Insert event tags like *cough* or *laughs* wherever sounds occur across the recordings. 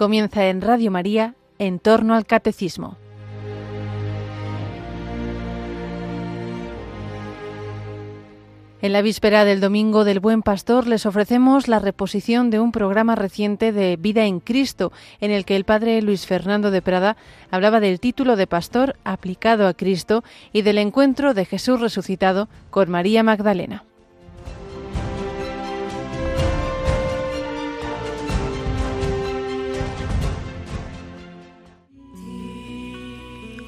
Comienza en Radio María en torno al catecismo. En la víspera del Domingo del Buen Pastor les ofrecemos la reposición de un programa reciente de Vida en Cristo, en el que el padre Luis Fernando de Prada hablaba del título de pastor aplicado a Cristo y del encuentro de Jesús resucitado con María Magdalena.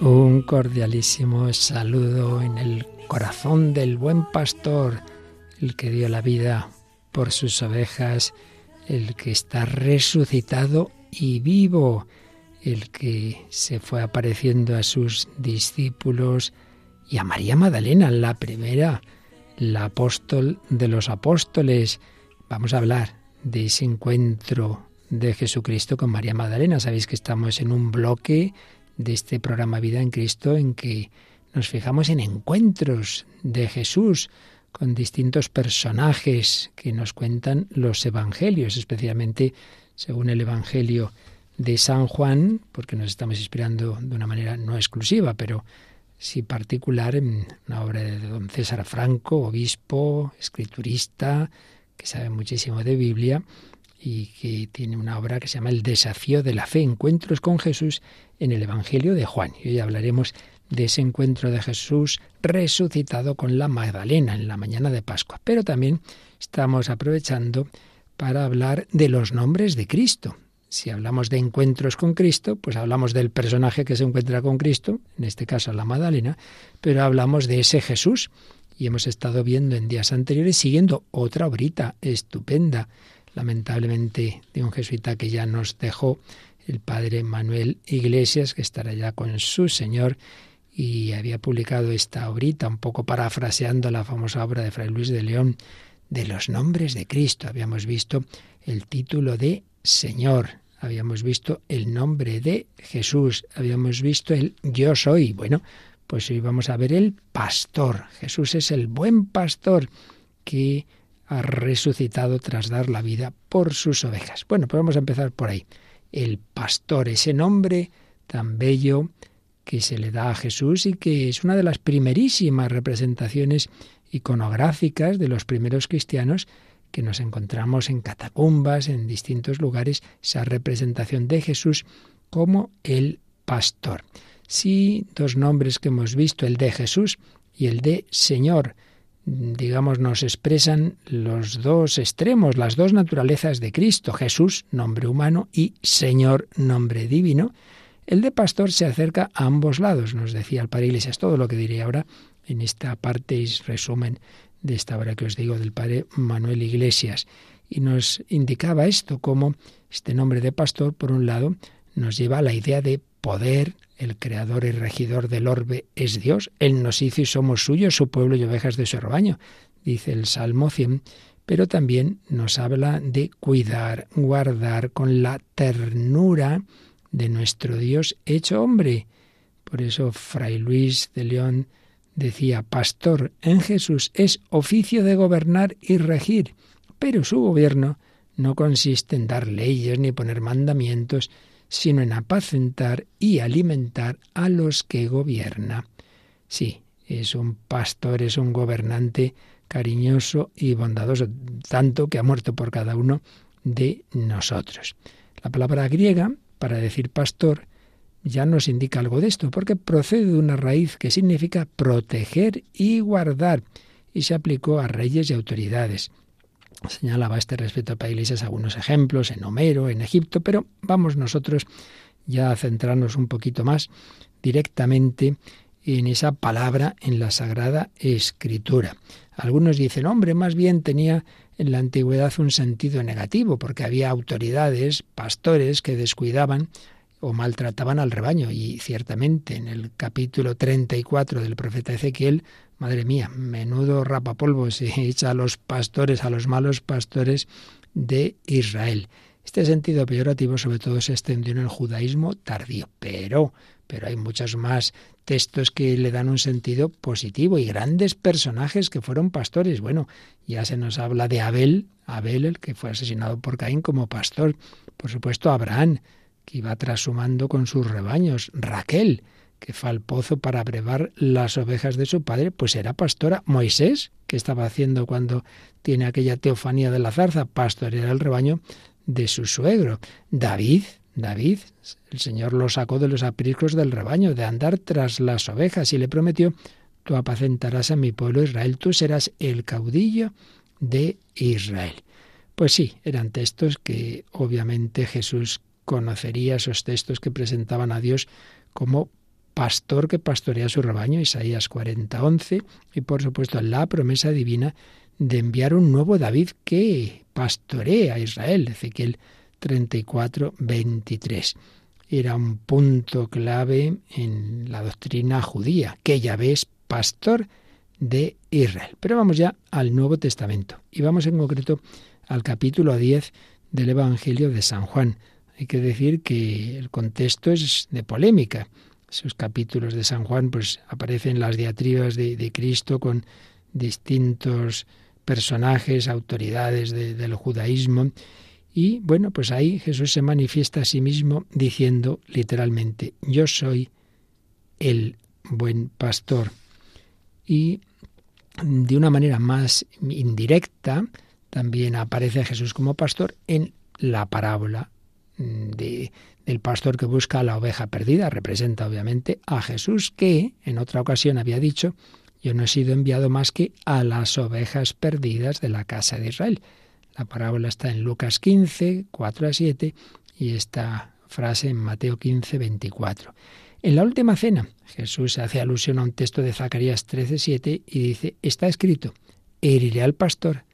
Un cordialísimo saludo en el corazón del buen pastor, el que dio la vida por sus ovejas, el que está resucitado y vivo, el que se fue apareciendo a sus discípulos y a María Magdalena, la primera, la apóstol de los apóstoles. Vamos a hablar de ese encuentro de Jesucristo con María Magdalena. Sabéis que estamos en un bloque de este programa Vida en Cristo en que nos fijamos en encuentros de Jesús con distintos personajes que nos cuentan los evangelios, especialmente según el Evangelio de San Juan, porque nos estamos inspirando de una manera no exclusiva, pero sí particular en una obra de don César Franco, obispo, escriturista, que sabe muchísimo de Biblia y que tiene una obra que se llama El desafío de la fe, encuentros con Jesús en el Evangelio de Juan. Y hoy hablaremos de ese encuentro de Jesús resucitado con la Magdalena en la mañana de Pascua. Pero también estamos aprovechando para hablar de los nombres de Cristo. Si hablamos de encuentros con Cristo, pues hablamos del personaje que se encuentra con Cristo, en este caso la Magdalena, pero hablamos de ese Jesús. Y hemos estado viendo en días anteriores, siguiendo otra obrita estupenda, lamentablemente de un jesuita que ya nos dejó, el padre Manuel Iglesias, que estará ya con su Señor, y había publicado esta obrita, un poco parafraseando la famosa obra de Fray Luis de León, de los nombres de Cristo. Habíamos visto el título de Señor, habíamos visto el nombre de Jesús, habíamos visto el yo soy. Bueno, pues hoy vamos a ver el pastor. Jesús es el buen pastor que ha resucitado tras dar la vida por sus ovejas. Bueno, pues vamos a empezar por ahí. El pastor, ese nombre tan bello que se le da a Jesús y que es una de las primerísimas representaciones iconográficas de los primeros cristianos que nos encontramos en catacumbas, en distintos lugares, esa representación de Jesús como el pastor. Sí, dos nombres que hemos visto, el de Jesús y el de Señor, digamos, nos expresan los dos extremos, las dos naturalezas de Cristo, Jesús, nombre humano, y Señor, nombre divino. El de pastor se acerca a ambos lados, nos decía el Padre Iglesias, todo lo que diré ahora en esta parte y resumen de esta obra que os digo del Padre Manuel Iglesias. Y nos indicaba esto, como este nombre de pastor, por un lado, nos lleva a la idea de poder, el creador y regidor del orbe es Dios, Él nos hizo y somos suyos, su pueblo y ovejas de su rebaño, dice el Salmo 100, pero también nos habla de cuidar, guardar con la ternura de nuestro Dios hecho hombre. Por eso Fray Luis de León decía, Pastor en Jesús es oficio de gobernar y regir, pero su gobierno no consiste en dar leyes ni poner mandamientos, sino en apacentar y alimentar a los que gobierna. Sí, es un pastor, es un gobernante cariñoso y bondadoso, tanto que ha muerto por cada uno de nosotros. La palabra griega para decir pastor ya nos indica algo de esto, porque procede de una raíz que significa proteger y guardar, y se aplicó a reyes y autoridades. Señalaba este respecto para Iglesias algunos ejemplos en Homero, en Egipto, pero vamos nosotros ya a centrarnos un poquito más directamente en esa palabra en la Sagrada Escritura. Algunos dicen, hombre, más bien tenía en la antigüedad un sentido negativo, porque había autoridades, pastores que descuidaban o maltrataban al rebaño. Y ciertamente en el capítulo 34 del profeta Ezequiel Madre mía, menudo rapapolvo se *laughs* echa a los pastores, a los malos pastores de Israel. Este sentido peyorativo sobre todo se extendió en el judaísmo tardío, pero, pero hay muchos más textos que le dan un sentido positivo y grandes personajes que fueron pastores. Bueno, ya se nos habla de Abel, Abel, el que fue asesinado por Caín como pastor. Por supuesto, Abraham, que iba trashumando con sus rebaños. Raquel, que fue al pozo para brevar las ovejas de su padre, pues era pastora. Moisés, que estaba haciendo cuando tiene aquella teofanía de la zarza, pastorear el rebaño de su suegro. David, David, el Señor lo sacó de los apriscos del rebaño, de andar tras las ovejas, y le prometió, tú apacentarás a mi pueblo Israel, tú serás el caudillo de Israel. Pues sí, eran textos que obviamente Jesús conocería, esos textos que presentaban a Dios como pastor que pastorea su rebaño, Isaías 40, 11, y por supuesto la promesa divina de enviar un nuevo David que pastorea a Israel, Ezequiel 34, 23. Era un punto clave en la doctrina judía, que ya ves pastor de Israel. Pero vamos ya al Nuevo Testamento y vamos en concreto al capítulo 10 del Evangelio de San Juan. Hay que decir que el contexto es de polémica sus capítulos de San Juan, pues aparecen las diatribas de, Cristo con distintos personajes, autoridades del judaísmo. Y bueno, pues ahí Jesús se manifiesta a sí mismo diciendo literalmente, yo soy el buen pastor. Y de una manera más indirecta, también aparece Jesús como pastor en la parábola de, del pastor que busca a la oveja perdida. Representa obviamente a Jesús que en otra ocasión había dicho, yo no he sido enviado más que a las ovejas perdidas de la casa de Israel. La parábola está en Lucas 15, 4 a 7 y esta frase en Mateo 15, 24. En la última cena, Jesús hace alusión a un texto de Zacarías 13, 7 y dice, está escrito, heriré al pastor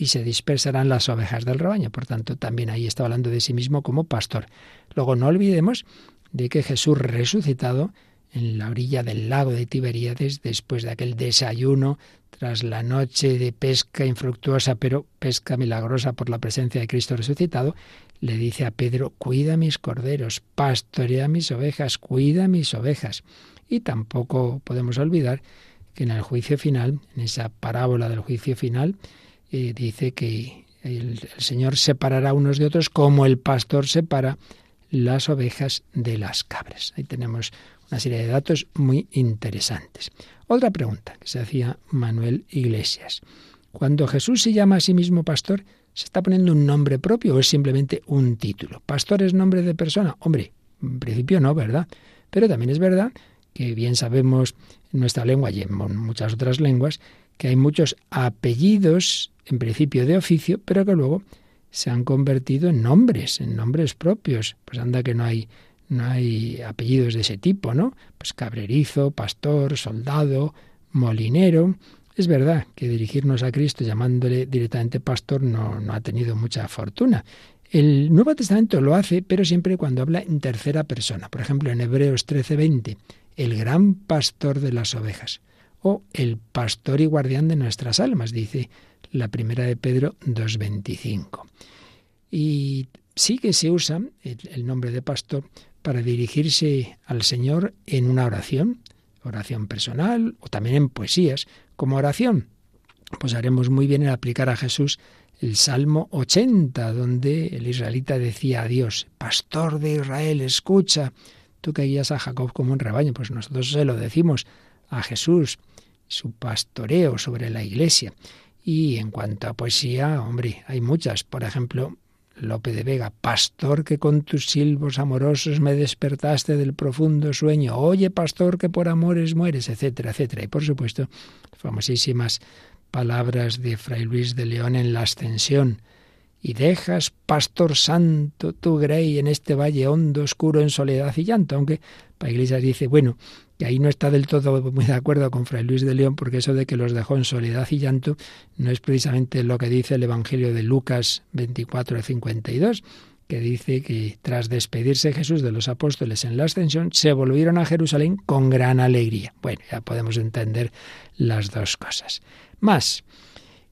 y se dispersarán las ovejas del rebaño. Por tanto, también ahí está hablando de sí mismo como pastor. Luego, no olvidemos de que Jesús resucitado en la orilla del lago de Tiberíades, después de aquel desayuno, tras la noche de pesca infructuosa, pero pesca milagrosa por la presencia de Cristo resucitado, le dice a Pedro, cuida mis corderos, pastorea mis ovejas, cuida mis ovejas. Y tampoco podemos olvidar que en el juicio final, en esa parábola del juicio final, dice que el, Señor separará unos de otros como el pastor separa las ovejas de las cabras. Ahí tenemos una serie de datos muy interesantes. Otra pregunta que se hacía Manuel Iglesias. Cuando Jesús se llama a sí mismo pastor, ¿se está poniendo un nombre propio o es simplemente un título? ¿Pastor es nombre de persona? Hombre, en principio no, ¿verdad? Pero también es verdad que bien sabemos en nuestra lengua y en muchas otras lenguas que hay muchos apellidos, en principio de oficio, pero que luego se han convertido en nombres, en nombres propios. Pues anda que no hay, no hay apellidos de ese tipo, ¿no? Pues cabrerizo, pastor, soldado, molinero. Es verdad que dirigirnos a Cristo llamándole directamente pastor no, no ha tenido mucha fortuna. El Nuevo Testamento lo hace, pero siempre cuando habla en tercera persona. Por ejemplo, en Hebreos 13:20, el gran pastor de las ovejas o el pastor y guardián de nuestras almas, dice la primera de Pedro 2.25. Y sí que se usa el, nombre de pastor para dirigirse al Señor en una oración, oración personal o también en poesías, como oración. Pues haremos muy bien en aplicar a Jesús el Salmo 80, donde el israelita decía a Dios, Pastor de Israel, escucha, tú que guías a Jacob como un rebaño, pues nosotros se lo decimos a Jesús, su pastoreo sobre la Iglesia. Y en cuanto a poesía, hombre, hay muchas. Por ejemplo, Lope de Vega, pastor que con tus silbos amorosos me despertaste del profundo sueño, oye pastor que por amores mueres, etcétera, etcétera. Y por supuesto, famosísimas palabras de Fray Luis de León en la Ascensión. Y dejas, pastor santo, tu grey en este valle hondo, oscuro, en soledad y llanto, aunque para Iglesias dice, bueno, que ahí no está del todo muy de acuerdo con Fray Luis de León, porque eso de que los dejó en soledad y llanto no es precisamente lo que dice el Evangelio de Lucas 24 52, que dice que tras despedirse Jesús de los apóstoles en la ascensión, se volvieron a Jerusalén con gran alegría. Bueno, ya podemos entender las dos cosas. Más,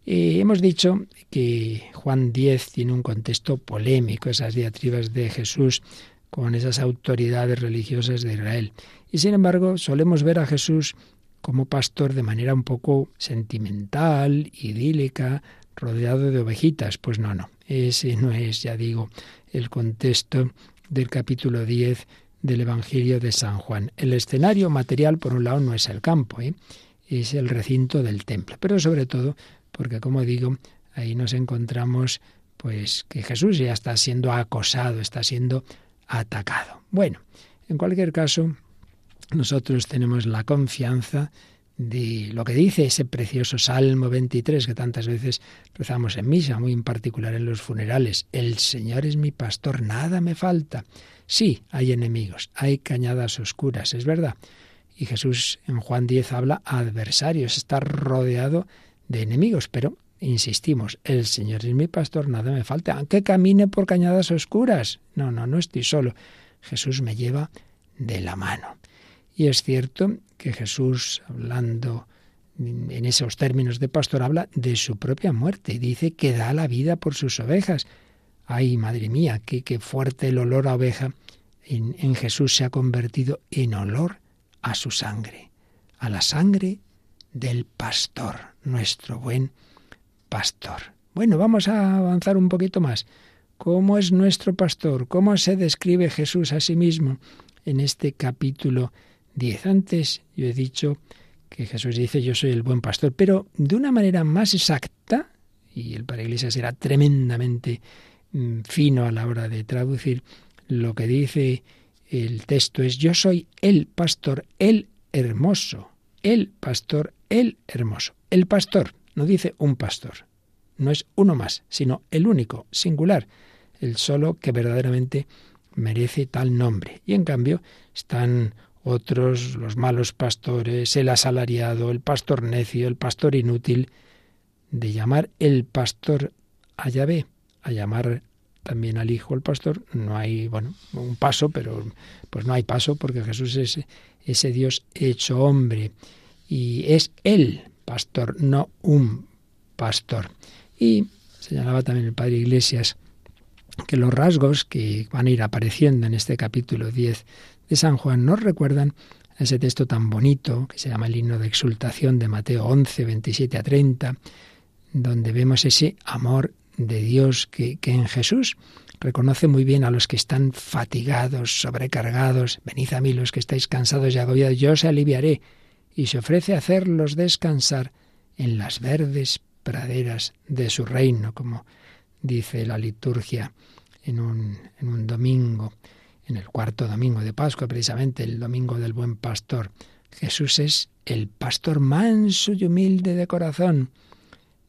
eh, hemos dicho que Juan 10 tiene un contexto polémico, esas diatribas de Jesús con esas autoridades religiosas de Israel. Y sin embargo, solemos ver a Jesús como pastor de manera un poco sentimental, idílica, rodeado de ovejitas. Pues no, no. Ese no es, ya digo, el contexto del capítulo 10 del Evangelio de San Juan. El escenario material, por un lado, no es el campo, ¿eh? es el recinto del templo, pero sobre todo porque, como digo, ahí nos encontramos pues que Jesús ya está siendo acosado, está siendo atacado. Bueno, en cualquier caso, nosotros tenemos la confianza de lo que dice ese precioso Salmo 23 que tantas veces rezamos en misa, muy en particular en los funerales. El Señor es mi pastor, nada me falta. Sí, hay enemigos, hay cañadas oscuras, es verdad. Y Jesús en Juan 10 habla adversarios, está rodeado de enemigos, pero insistimos, el Señor es mi pastor, nada me falta, aunque camine por cañadas oscuras. No, no, no estoy solo. Jesús me lleva de la mano. Y es cierto que Jesús, hablando en esos términos de pastor, habla de su propia muerte y dice que da la vida por sus ovejas. Ay, madre mía, qué, fuerte el olor a oveja en Jesús se ha convertido en olor a su sangre, a la sangre del pastor, nuestro buen pastor. Bueno, vamos a avanzar un poquito más. ¿Cómo es nuestro pastor? ¿Cómo se describe Jesús a sí mismo en este capítulo 10? Antes yo he dicho que Jesús dice yo soy el buen pastor, pero de una manera más exacta, y el para Iglesia será tremendamente mm, fino a la hora de traducir, lo que dice el texto es yo soy el pastor, el hermoso, el pastor, el hermoso. El pastor, no dice un pastor, no es uno más, sino el único, singular, el solo que verdaderamente merece tal nombre. Y en cambio están otros, los malos pastores, el asalariado, el pastor necio, el pastor inútil, de llamar el pastor a Yahvé, a llamar también al Hijo el pastor, no hay, bueno, un paso, pero pues no hay paso porque Jesús es ese Dios hecho hombre y es el pastor, no un pastor. Y señalaba también el Padre Iglesias que los rasgos que van a ir apareciendo en este capítulo 10 de San Juan nos recuerdan ese texto tan bonito que se llama el himno de exultación de Mateo 11, 27 a 30, donde vemos ese amor de Dios que, que en Jesús reconoce muy bien a los que están fatigados, sobrecargados. Venid a mí los que estáis cansados y agobiados, yo os aliviaré. Y se ofrece a hacerlos descansar en las verdes praderas de su reino, como dice la liturgia en un, en un domingo, en el cuarto domingo de Pascua, precisamente el domingo del buen pastor. Jesús es el pastor manso y humilde de corazón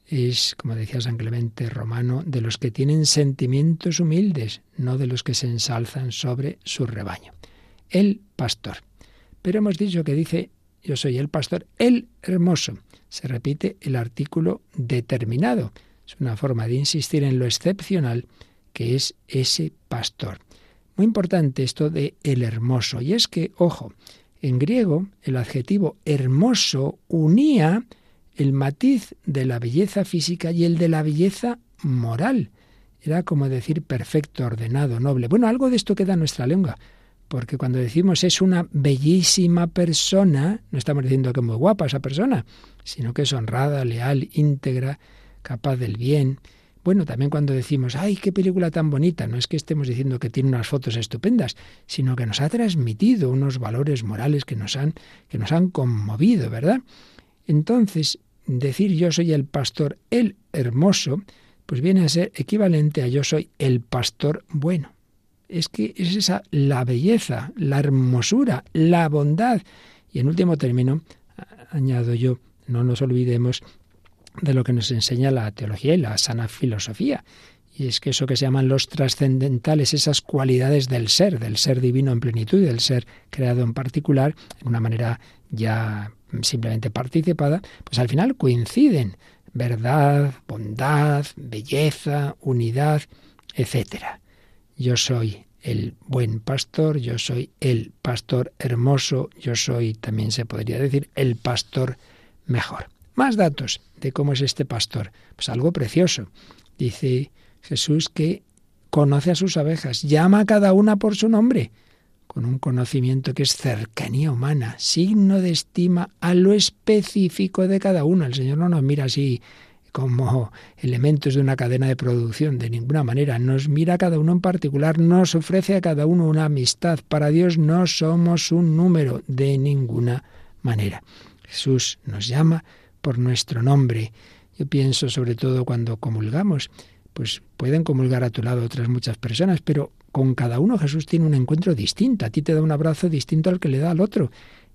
es, como decía San Clemente Romano, de los que tienen sentimientos humildes, no de los que se ensalzan sobre su rebaño. El pastor. Pero hemos dicho que dice, yo soy el pastor, el hermoso. Se repite el artículo determinado. Es una forma de insistir en lo excepcional que es ese pastor. Muy importante esto de el hermoso. Y es que, ojo, en griego el adjetivo hermoso unía el matiz de la belleza física y el de la belleza moral. Era como decir perfecto, ordenado, noble. Bueno, algo de esto queda en nuestra lengua, porque cuando decimos es una bellísima persona, no estamos diciendo que es muy guapa esa persona, sino que es honrada, leal, íntegra, capaz del bien. Bueno, también cuando decimos, ay, qué película tan bonita, no es que estemos diciendo que tiene unas fotos estupendas, sino que nos ha transmitido unos valores morales que nos han, que nos han conmovido, ¿verdad? Entonces, decir yo soy el pastor, el hermoso, pues viene a ser equivalente a yo soy el pastor bueno. Es que es esa la belleza, la hermosura, la bondad. Y en último término, añado yo, no nos olvidemos de lo que nos enseña la teología y la sana filosofía. Y es que eso que se llaman los trascendentales, esas cualidades del ser, del ser divino en plenitud y del ser creado en particular, de una manera ya simplemente participada, pues al final coinciden verdad, bondad, belleza, unidad, etc. Yo soy el buen pastor, yo soy el pastor hermoso, yo soy, también se podría decir, el pastor mejor. Más datos de cómo es este pastor. Pues algo precioso. Dice Jesús que conoce a sus abejas, llama a cada una por su nombre con un conocimiento que es cercanía humana, signo de estima a lo específico de cada uno. El Señor no nos mira así como elementos de una cadena de producción, de ninguna manera. Nos mira a cada uno en particular, nos ofrece a cada uno una amistad. Para Dios no somos un número, de ninguna manera. Jesús nos llama por nuestro nombre. Yo pienso sobre todo cuando comulgamos, pues pueden comulgar a tu lado otras muchas personas, pero con cada uno Jesús tiene un encuentro distinto. A ti te da un abrazo distinto al que le da al otro.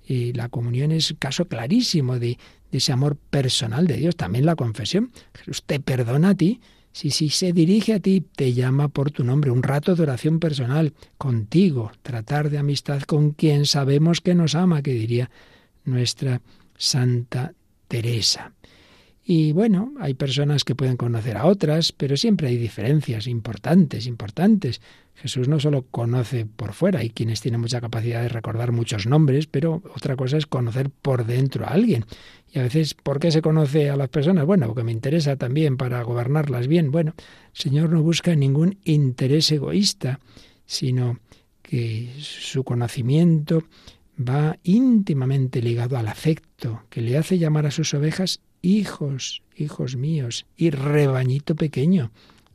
Y la comunión es caso clarísimo de, ese amor personal de Dios. También la confesión. Jesús te perdona a ti. Si, si se dirige a ti, te llama por tu nombre. Un rato de oración personal contigo. Tratar de amistad con quien sabemos que nos ama, que diría nuestra Santa Teresa. Y bueno, hay personas que pueden conocer a otras, pero siempre hay diferencias importantes, importantes. Jesús no solo conoce por fuera, hay quienes tienen mucha capacidad de recordar muchos nombres, pero otra cosa es conocer por dentro a alguien. Y a veces, ¿por qué se conoce a las personas? Bueno, porque me interesa también para gobernarlas bien. Bueno, el Señor no busca ningún interés egoísta, sino que su conocimiento va íntimamente ligado al afecto que le hace llamar a sus ovejas hijos, hijos míos, y rebañito pequeño.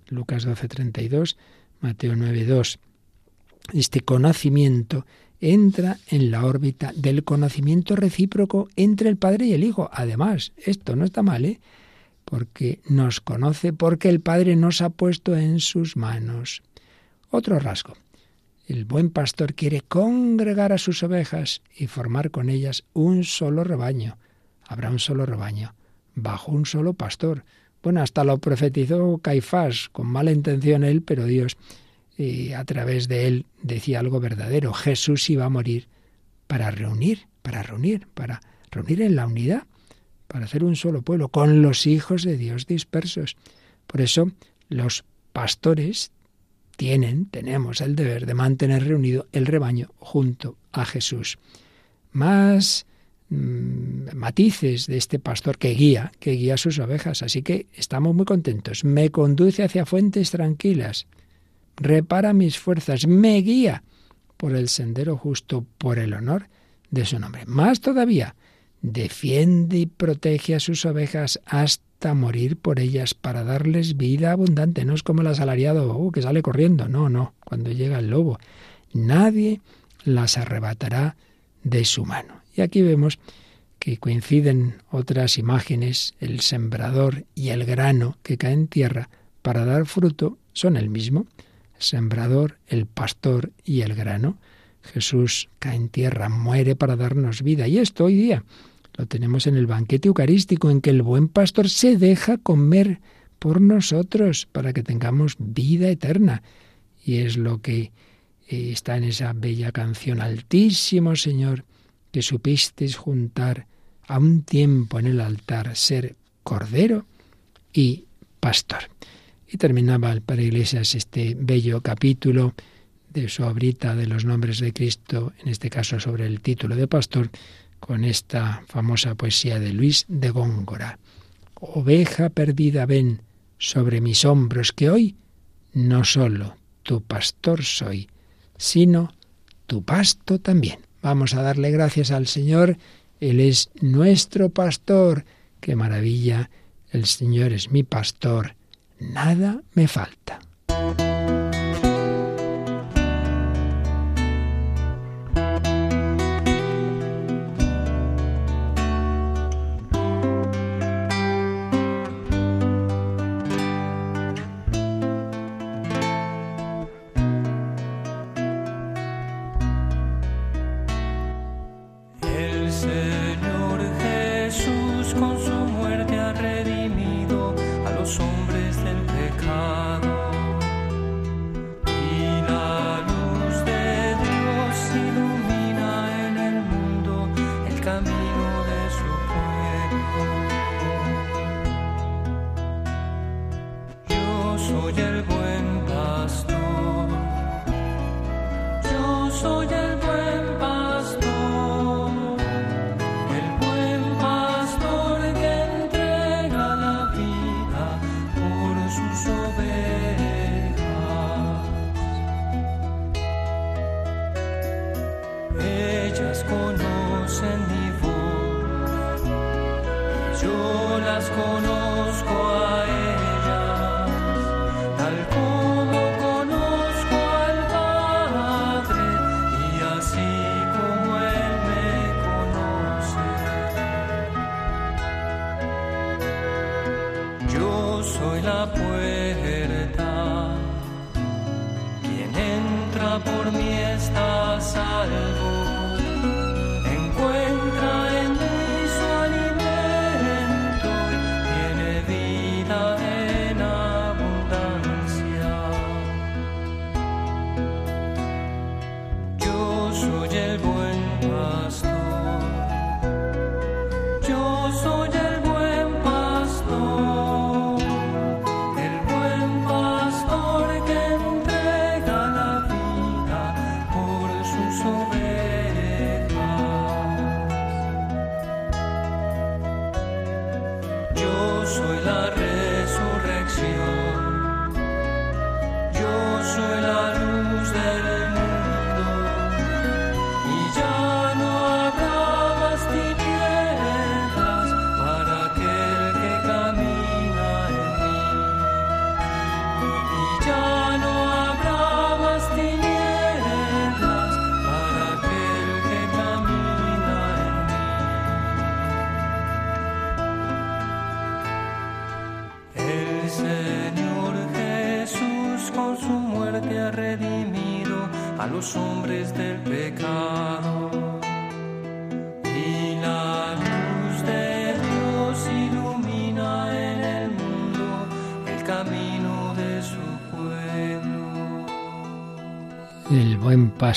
Lucas 12:32, Mateo 9:2. Este conocimiento entra en la órbita del conocimiento recíproco entre el Padre y el Hijo. Además, esto no está mal, ¿eh? porque nos conoce, porque el Padre nos ha puesto en sus manos. Otro rasgo. El buen pastor quiere congregar a sus ovejas y formar con ellas un solo rebaño. Habrá un solo rebaño bajo un solo pastor. Bueno, hasta lo profetizó Caifás, con mala intención él, pero Dios eh, a través de él decía algo verdadero. Jesús iba a morir para reunir, para reunir, para reunir en la unidad, para hacer un solo pueblo, con los hijos de Dios dispersos. Por eso los pastores tienen, tenemos el deber de mantener reunido el rebaño junto a Jesús. Más Mm, matices de este pastor que guía, que guía sus ovejas. Así que estamos muy contentos. Me conduce hacia fuentes tranquilas, repara mis fuerzas, me guía por el sendero justo, por el honor de su nombre. Más todavía, defiende y protege a sus ovejas hasta morir por ellas para darles vida abundante. No es como el asalariado oh, que sale corriendo. No, no, cuando llega el lobo. Nadie las arrebatará de su mano. Y aquí vemos que coinciden otras imágenes, el sembrador y el grano que cae en tierra para dar fruto son el mismo. Sembrador, el pastor y el grano. Jesús cae en tierra, muere para darnos vida. Y esto hoy día lo tenemos en el banquete eucarístico, en que el buen pastor se deja comer por nosotros para que tengamos vida eterna. Y es lo que eh, está en esa bella canción, Altísimo Señor, que supisteis juntar a un tiempo en el altar, ser cordero y pastor. Y terminaba el Padre Iglesias este bello capítulo de su obrita de los nombres de Cristo, en este caso sobre el título de pastor, con esta famosa poesía de Luis de Góngora. Oveja perdida, ven sobre mis hombros, que hoy no solo tu pastor soy, sino tu pasto también. Vamos a darle gracias al Señor. Él es nuestro pastor. Qué maravilla. El Señor es mi pastor. Nada me falta.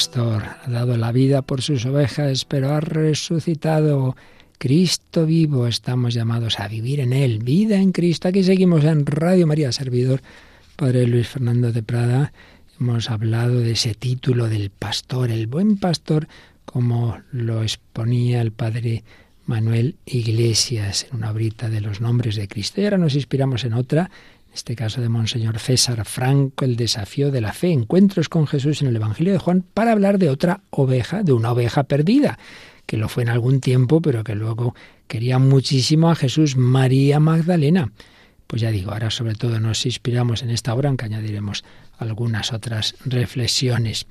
Pastor ha dado la vida por sus ovejas, pero ha resucitado. Cristo vivo, estamos llamados a vivir en Él, vida en Cristo. Aquí seguimos en Radio María Servidor, Padre Luis Fernando de Prada Hemos hablado de ese título del pastor, el buen pastor, como lo exponía el padre Manuel Iglesias en una brita de los nombres de Cristo. Y ahora nos inspiramos en otra, este caso de Monseñor César Franco, el desafío de la fe, encuentros con Jesús en el Evangelio de Juan, para hablar de otra oveja, de una oveja perdida, que lo fue en algún tiempo, pero que luego quería muchísimo a Jesús, María Magdalena. Pues ya digo, ahora sobre todo nos inspiramos en esta obra, aunque añadiremos algunas otras reflexiones.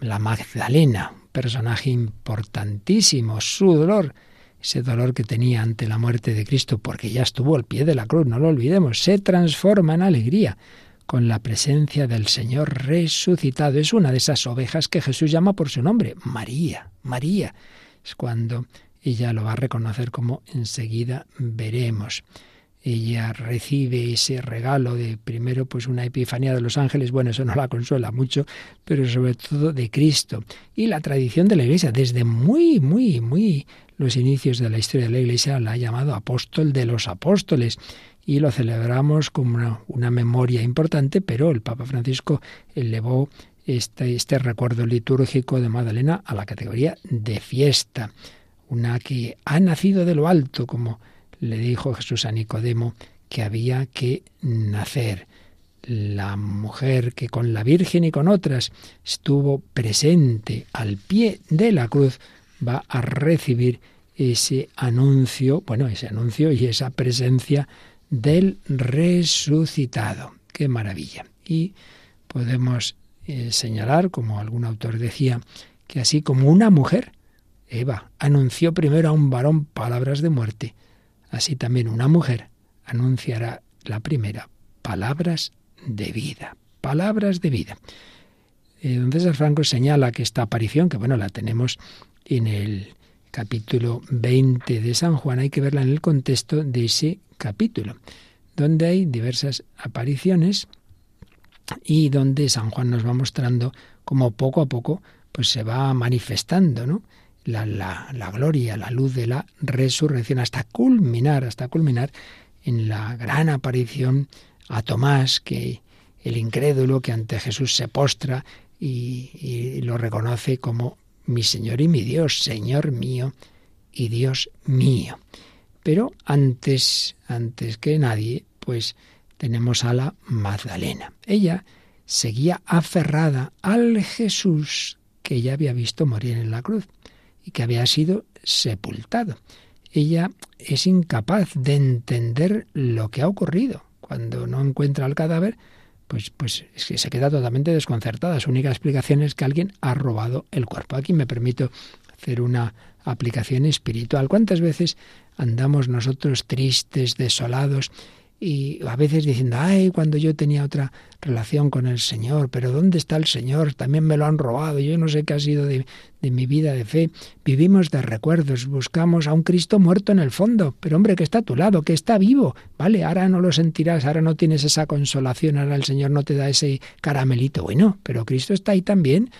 La Magdalena, personaje importantísimo, su dolor, ese dolor que tenía ante la muerte de Cristo, porque ya estuvo al pie de la cruz, no lo olvidemos, se transforma en alegría con la presencia del Señor resucitado. Es una de esas ovejas que Jesús llama por su nombre, María, María. Es cuando ella lo va a reconocer como enseguida veremos ella recibe ese regalo de primero pues una epifanía de los ángeles, bueno, eso no la consuela mucho, pero sobre todo de Cristo. Y la tradición de la Iglesia, desde muy, muy, muy los inicios de la historia de la Iglesia, la ha llamado apóstol de los apóstoles y lo celebramos como una, una memoria importante, pero el Papa Francisco elevó este, este recuerdo litúrgico de Magdalena a la categoría de fiesta, una que ha nacido de lo alto, como le dijo Jesús a Nicodemo que había que nacer. La mujer que con la Virgen y con otras estuvo presente al pie de la cruz va a recibir ese anuncio, bueno, ese anuncio y esa presencia del resucitado. Qué maravilla. Y podemos eh, señalar, como algún autor decía, que así como una mujer, Eva, anunció primero a un varón palabras de muerte, Así también una mujer anunciará la primera palabras de vida, palabras de vida. Eh, don César Franco señala que esta aparición, que bueno, la tenemos en el capítulo 20 de San Juan, hay que verla en el contexto de ese capítulo, donde hay diversas apariciones y donde San Juan nos va mostrando cómo poco a poco pues se va manifestando, ¿no? La, la, gloria, la luz de la resurrección, hasta culminar, hasta culminar en la gran aparición a Tomás, que el incrédulo que ante Jesús se postra y, lo reconoce como mi Señor y mi Dios, Señor mío y Dios mío. Pero antes, antes que nadie, pues tenemos a la Magdalena. Ella seguía aferrada al Jesús que ya había visto morir en la cruz y que había sido sepultado. Ella es incapaz de entender lo que ha ocurrido. Cuando no encuentra el cadáver, pues, pues es que se queda totalmente desconcertada. Su única explicación es que alguien ha robado el cuerpo. Aquí me permito hacer una aplicación espiritual. ¿Cuántas veces andamos nosotros tristes, desolados, y a veces diciendo, ay, cuando yo tenía otra relación con el Señor, pero ¿dónde está el Señor? También me lo han robado, yo no sé qué ha sido de, de, mi vida de fe. Vivimos de recuerdos, buscamos a un Cristo muerto en el fondo, pero hombre, que está a tu lado, que está vivo, ¿vale? Ahora no lo sentirás, ahora no tienes esa consolación, ahora el Señor no te da ese caramelito, bueno, pero Cristo está ahí también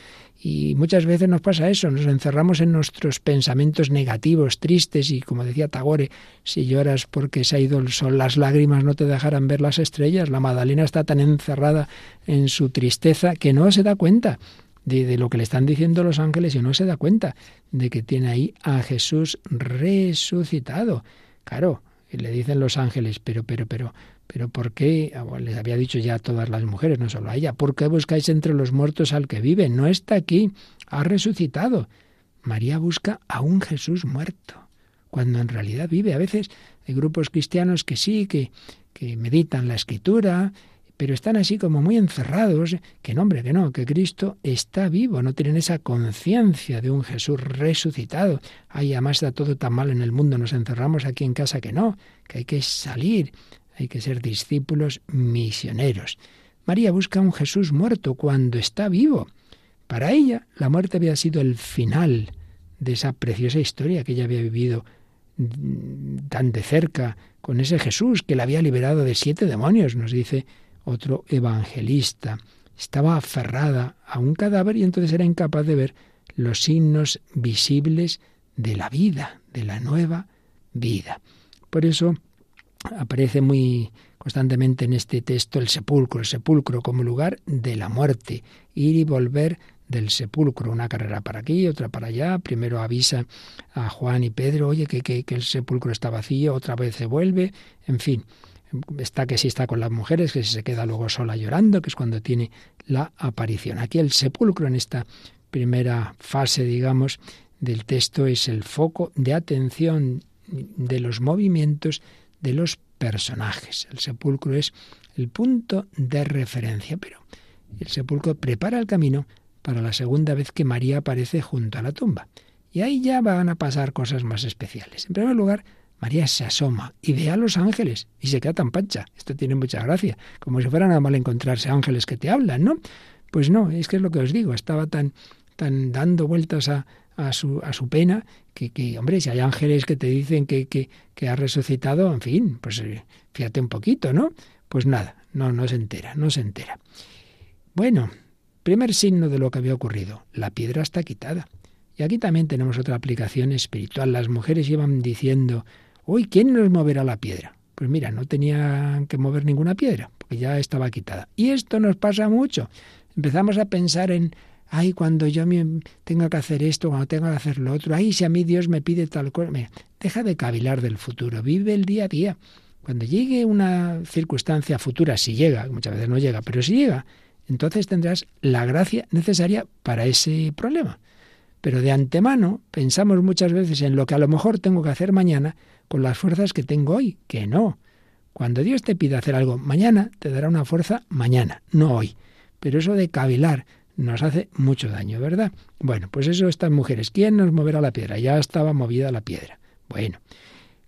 y muchas veces nos pasa eso, nos encerramos en nuestros pensamientos negativos, tristes, y como decía Tagore, si lloras porque se ha ido el sol, las lágrimas no te dejarán ver las estrellas. La Magdalena está tan encerrada en su tristeza que no se da cuenta de, de, lo que le están diciendo los ángeles y no se da cuenta de que tiene ahí a Jesús resucitado. Claro, y le dicen los ángeles, pero, pero, pero, pero ¿por qué? Ah, les había dicho ya a todas las mujeres, no solo a ella, ¿por qué buscáis entre los muertos al que vive? No está aquí, ha resucitado. María busca a un Jesús muerto, cuando en realidad vive. A veces hay grupos cristianos que sí, que, que meditan la escritura, pero están así como muy encerrados, que no, que no, que Cristo está vivo, no tienen esa conciencia de un Jesús resucitado. Ay, además está todo tan mal en el mundo, nos encerramos aquí en casa, que no, que hay que salir, hay que ser discípulos misioneros. María busca un Jesús muerto cuando está vivo. Para ella, la muerte había sido el final de esa preciosa historia que ella había vivido tan de cerca con ese Jesús que la había liberado de siete demonios, nos dice otro evangelista. Estaba aferrada a un cadáver y entonces era incapaz de ver los signos visibles de la vida, de la nueva vida. Por eso aparece muy constantemente en este texto el sepulcro, el sepulcro como lugar de la muerte, ir y volver del sepulcro, una carrera para aquí, otra para allá, primero avisa a Juan y Pedro, oye, que, que, que el sepulcro está vacío, otra vez se vuelve, en fin, está que si está con las mujeres, que si se queda luego sola llorando, que es cuando tiene la aparición. Aquí el sepulcro en esta primera fase, digamos, del texto es el foco de atención de los movimientos de los personajes. El sepulcro es el punto de referencia, pero el sepulcro prepara el camino para la segunda vez que María aparece junto a la tumba. Y ahí ya van a pasar cosas más especiales. En primer lugar, María se asoma y ve a los ángeles y se queda tan pancha. Esto tiene mucha gracia, como si fuera nada mal encontrarse ángeles que te hablan, ¿no? Pues no, es que es lo que os digo, estaba tan, tan dando vueltas a, a su, a su pena, que, que, hombre, si hay ángeles que te dicen que, que, ha resucitado, en fin, pues eh, fíjate un poquito, ¿no? Pues nada, no, no se entera, no se entera. Bueno, primer signo de lo que había ocurrido, la piedra está quitada. Y aquí también tenemos otra aplicación espiritual. Las mujeres iban diciendo, uy, ¿quién nos moverá la piedra? Pues mira, no tenían que mover ninguna piedra, porque ya estaba quitada. Y esto nos pasa mucho. Empezamos a pensar en ay, cuando yo tenga que hacer esto, cuando tenga que hacer lo otro, ay, si a mí Dios me pide tal cosa. Mira, deja de cavilar del futuro, vive el día a día. Cuando llegue una circunstancia futura, si llega, muchas veces no llega, pero si llega, entonces tendrás la gracia necesaria para ese problema. Pero de antemano pensamos muchas veces en lo que a lo mejor tengo que hacer mañana con las fuerzas que tengo hoy, que no. Cuando Dios te pide hacer algo mañana, te dará una fuerza mañana, no hoy. Pero eso de cavilar, nos hace mucho daño, ¿verdad? Bueno, pues eso estas mujeres. ¿Quién nos moverá la piedra? Ya estaba movida la piedra. Bueno,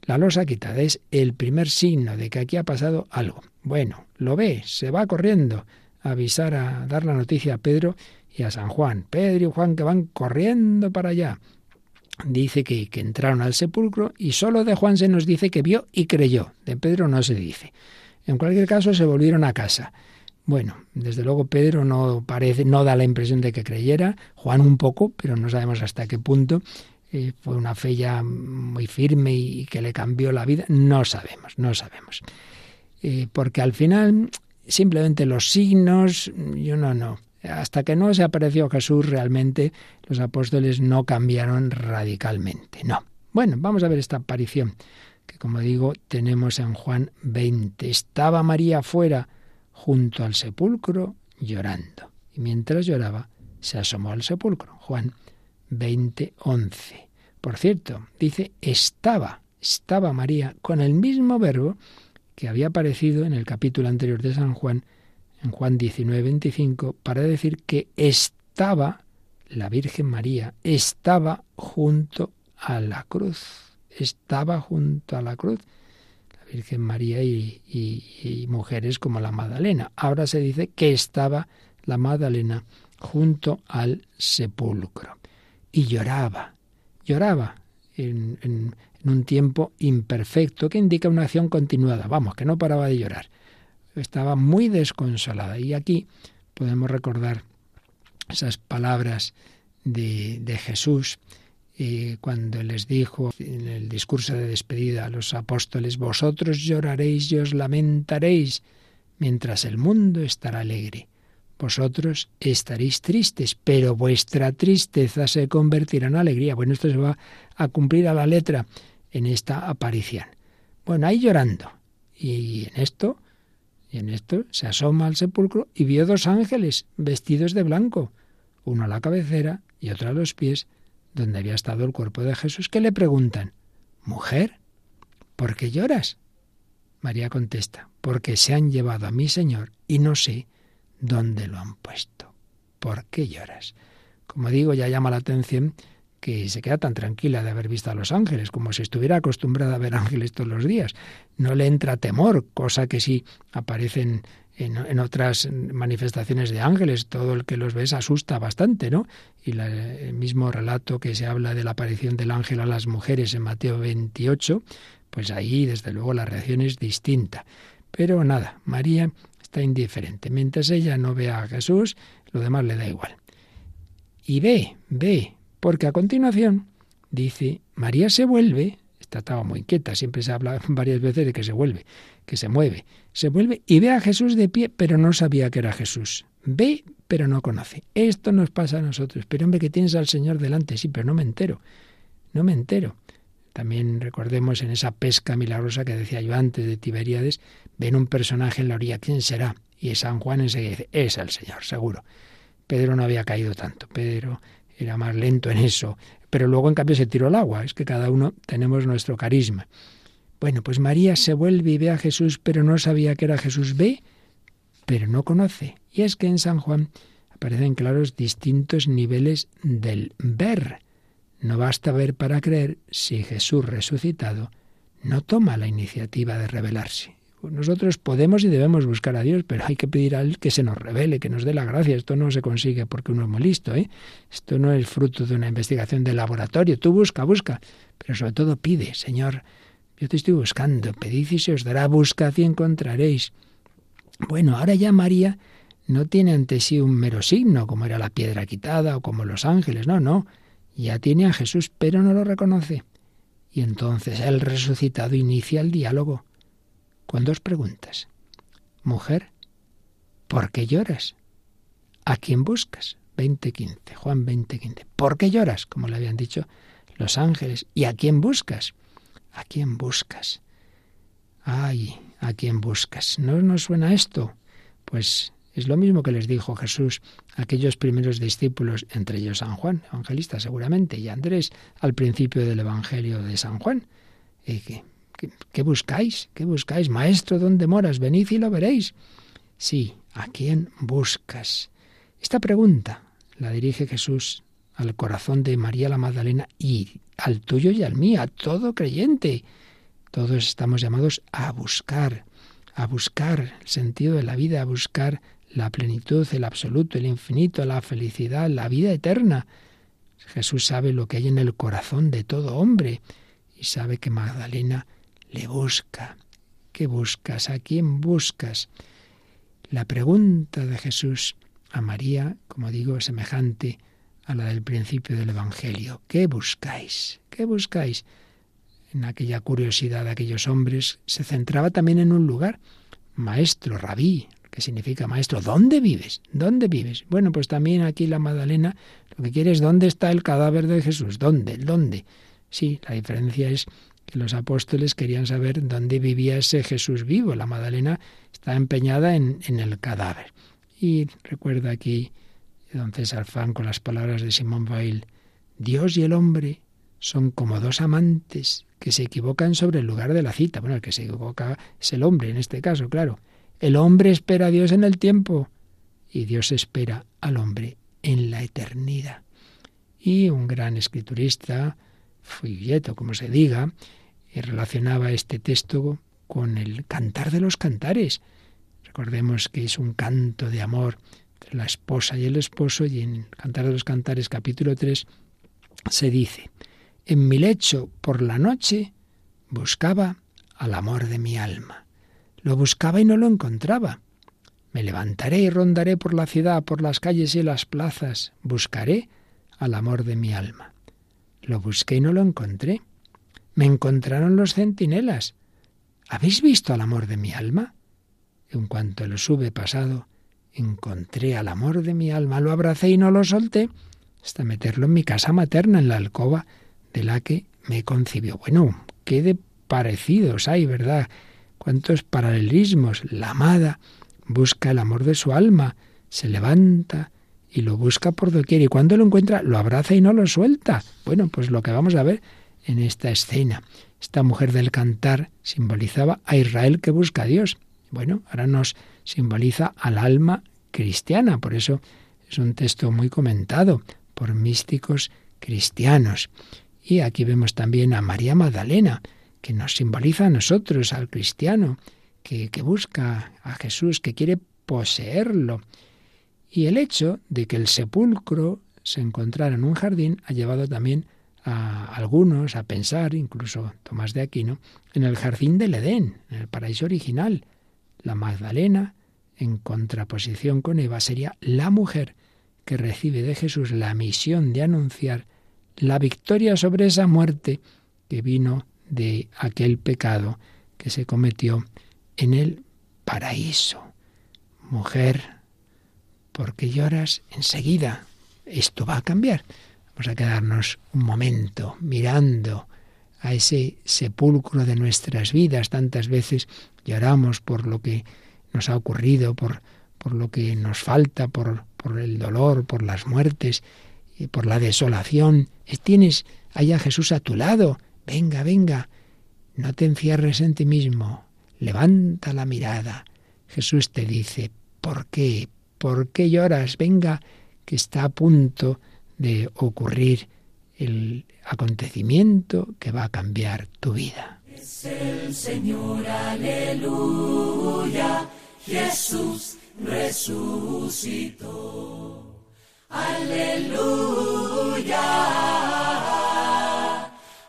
la losa quitada es el primer signo de que aquí ha pasado algo. Bueno, lo ve, se va corriendo a avisar, a dar la noticia a Pedro y a San Juan. Pedro y Juan que van corriendo para allá. Dice que, que entraron al sepulcro y solo de Juan se nos dice que vio y creyó. De Pedro no se dice. En cualquier caso se volvieron a casa. Bueno, desde luego Pedro no parece, no da la impresión de que creyera, Juan un poco, pero no sabemos hasta qué punto. Eh, fue una fe ya muy firme y, que le cambió la vida, no sabemos, no sabemos. Eh, porque al final simplemente los signos, yo no, no. Hasta que no se apareció Jesús realmente, los apóstoles no cambiaron radicalmente, no. Bueno, vamos a ver esta aparición, que como digo, tenemos en Juan 20. Estaba María fuera junto al sepulcro llorando. Y mientras lloraba, se asomó al sepulcro. Juan 20, 11. Por cierto, dice estaba, estaba María con el mismo verbo que había aparecido en el capítulo anterior de San Juan, en Juan 19, 25, para decir que estaba la Virgen María, estaba junto a la cruz, estaba junto a la cruz. Virgen María y, mujeres como la Magdalena. Ahora se dice que estaba la Magdalena junto al sepulcro y lloraba, lloraba en, un tiempo imperfecto que indica una acción continuada, vamos, que no paraba de llorar. Estaba muy desconsolada y aquí podemos recordar esas palabras de, de Jesús y cuando les dijo en el discurso de despedida a los apóstoles, vosotros lloraréis y os lamentaréis, mientras el mundo estará alegre. Vosotros estaréis tristes, pero vuestra tristeza se convertirá en alegría. Bueno, esto se va a cumplir a la letra en esta aparición. Bueno, ahí llorando. Y en esto, en esto se asoma al sepulcro y vio dos ángeles vestidos de blanco, uno a la cabecera y otro a los pies, donde había estado el cuerpo de Jesús, que le preguntan, Mujer, ¿por qué lloras? María contesta, porque se han llevado a mi Señor y no sé dónde lo han puesto. ¿Por qué lloras? Como digo, ya llama la atención que se queda tan tranquila de haber visto a los ángeles, como si estuviera acostumbrada a ver *laughs* ángeles todos los días. No le entra temor, cosa que sí aparecen en, otras manifestaciones de ángeles, todo el que los ve se asusta bastante, ¿no? Y el mismo relato que se habla de la aparición del ángel a las mujeres en Mateo 28, pues ahí desde luego la reacción es distinta. Pero nada, María está indiferente. Mientras ella no ve a Jesús, lo demás le da igual. Y ve, ve, porque a continuación dice, María se vuelve, estaba muy inquieta, siempre se habla *laughs* varias veces de que se vuelve, que se mueve, se vuelve y ve a Jesús de pie, pero no sabía que era Jesús. Ve, pero no conoce. Esto nos pasa a nosotros. Pero hombre, que tienes al Señor delante, sí, pero no me entero. No me entero. También recordemos en esa pesca milagrosa que decía yo antes de Tiberíades, ven un personaje en la orilla, ¿quién será? Y San Juan enseguida dice, es el Señor, seguro. Pedro no había caído tanto, Pedro era más lento en eso, pero luego en cambio se tiró al agua, es que cada uno tenemos nuestro carisma. Bueno, pues María se vuelve y ve a Jesús, pero no sabía que era Jesús. Ve, pero no conoce. Y es que en San Juan aparecen claros distintos niveles del ver. No basta ver para creer si Jesús resucitado no toma la iniciativa de revelarse. Nosotros podemos y debemos buscar a Dios, pero hay que pedir a Él que se nos revele, que nos dé la gracia. Esto no se consigue porque uno es muy listo. ¿eh? Esto no es fruto de una investigación de laboratorio. Tú busca, busca, pero sobre todo pide, Señor, yo te estoy buscando, pedid y se os dará, buscad y encontraréis. Bueno, ahora ya María no tiene ante sí un mero signo, como era la piedra quitada o como los ángeles, no, no. Ya tiene a Jesús, pero no lo reconoce. Y entonces el resucitado inicia el diálogo con dos preguntas. Mujer, ¿por qué lloras? ¿A quién buscas? 20.15, Juan 20.15. ¿Por qué lloras? Como le habían dicho los ángeles. ¿Y a quién buscas? ¿A quién buscas? Ay, ¿a quién buscas? ¿No nos suena esto? Pues es lo mismo que les dijo Jesús a aquellos primeros discípulos, entre ellos San Juan, evangelista seguramente, y Andrés, al principio del Evangelio de San Juan. ¿Qué, buscáis? ¿Qué buscáis? Maestro, ¿dónde moras? Venid y lo veréis. Sí, ¿a quién buscas? Esta pregunta la dirige Jesús al corazón de María la Magdalena y al tuyo y al mío, a todo creyente. Todos estamos llamados a buscar, a buscar el sentido de la vida, a buscar la plenitud, el absoluto, el infinito, la felicidad, la vida eterna. Jesús sabe lo que hay en el corazón de todo hombre y sabe que Magdalena le busca. ¿Qué buscas? ¿A quién buscas? La pregunta de Jesús a María, como digo, semejante a la del principio del Evangelio. ¿Qué buscáis? ¿Qué buscáis? En aquella curiosidad de aquellos hombres se centraba también en un lugar. Maestro, rabí, que significa maestro. ¿Dónde vives? ¿Dónde vives? Bueno, pues también aquí la Magdalena lo que quiere es dónde está el cadáver de Jesús. ¿Dónde? ¿Dónde? Sí, la diferencia es que los apóstoles querían saber dónde vivía ese Jesús vivo. La Magdalena está empeñada en, el cadáver. Y recuerda aquí don César con las palabras de Simón Weil, Dios y el hombre son como dos amantes que se equivocan sobre el lugar de la cita. Bueno, el que se equivoca es el hombre en este caso, claro. El hombre espera a Dios en el tiempo y Dios espera al hombre en la eternidad. Y un gran escriturista, Fuilleto, como se diga, y relacionaba este texto con el cantar de los cantares. Recordemos que es un canto de amor entre la esposa y el esposo y en el Cantar de los Cantares capítulo 3 se dice, en mi lecho por la noche buscaba al amor de mi alma. Lo buscaba y no lo encontraba. Me levantaré y rondaré por la ciudad, por las calles y las plazas. Buscaré al amor de mi alma. Lo busqué y no lo encontré. Me encontraron los centinelas. ¿Habéis visto al amor de mi alma? En cuanto lo hube pasado, encontré al amor de mi alma, lo abracé y no lo solté hasta meterlo en mi casa materna, en la alcoba de la que me concibió. Bueno, qué de parecidos hay, ¿verdad? Cuántos paralelismos. La amada busca el amor de su alma, se levanta y lo busca por doquier y cuando lo encuentra lo abraza y no lo suelta. Bueno, pues lo que vamos a ver en esta escena. Esta mujer del cantar simbolizaba a Israel que busca a Dios. Bueno, ahora nos simboliza al alma cristiana, por eso es un texto muy comentado por místicos cristianos. Y aquí vemos también a María Magdalena, que nos simboliza a nosotros, al cristiano, que, que busca a Jesús, que quiere poseerlo. Y el hecho de que el sepulcro se encontrara en un jardín ha llevado también a algunos a pensar, incluso Tomás de Aquino, en el jardín del Edén, en el paraíso original. La Magdalena, en contraposición con Eva, sería la mujer que recibe de Jesús la misión de anunciar la victoria sobre esa muerte que vino de aquel pecado que se cometió en el paraíso. Mujer, ¿por qué lloras? Enseguida, esto va a cambiar. Vamos a quedarnos un momento mirando a ese sepulcro de nuestras vidas. Tantas veces lloramos por lo que nos ha ocurrido, por, por lo que nos falta, por, por el dolor, por las muertes, y por la desolación. Tienes allá Jesús a tu lado. Venga, venga. No te encierres en ti mismo. Levanta la mirada. Jesús te dice, ¿por qué? ¿Por qué lloras? Venga, que está a punto de ocurrir el acontecimiento que va a cambiar tu vida. Es el Señor, aleluya, Jesús resucitó. Aleluya,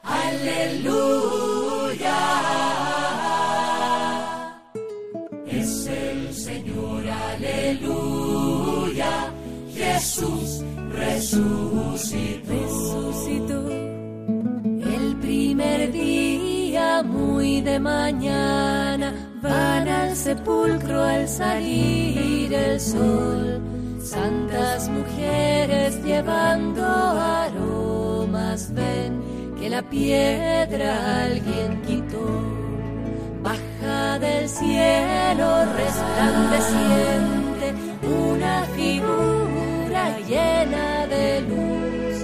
aleluya. Jesús resucitó. Resucitó el primer día muy de mañana. Van al sepulcro al salir el sol. Santas mujeres llevando aromas ven que la piedra alguien quitó. Baja del cielo resplandeciente una figura llena de luz.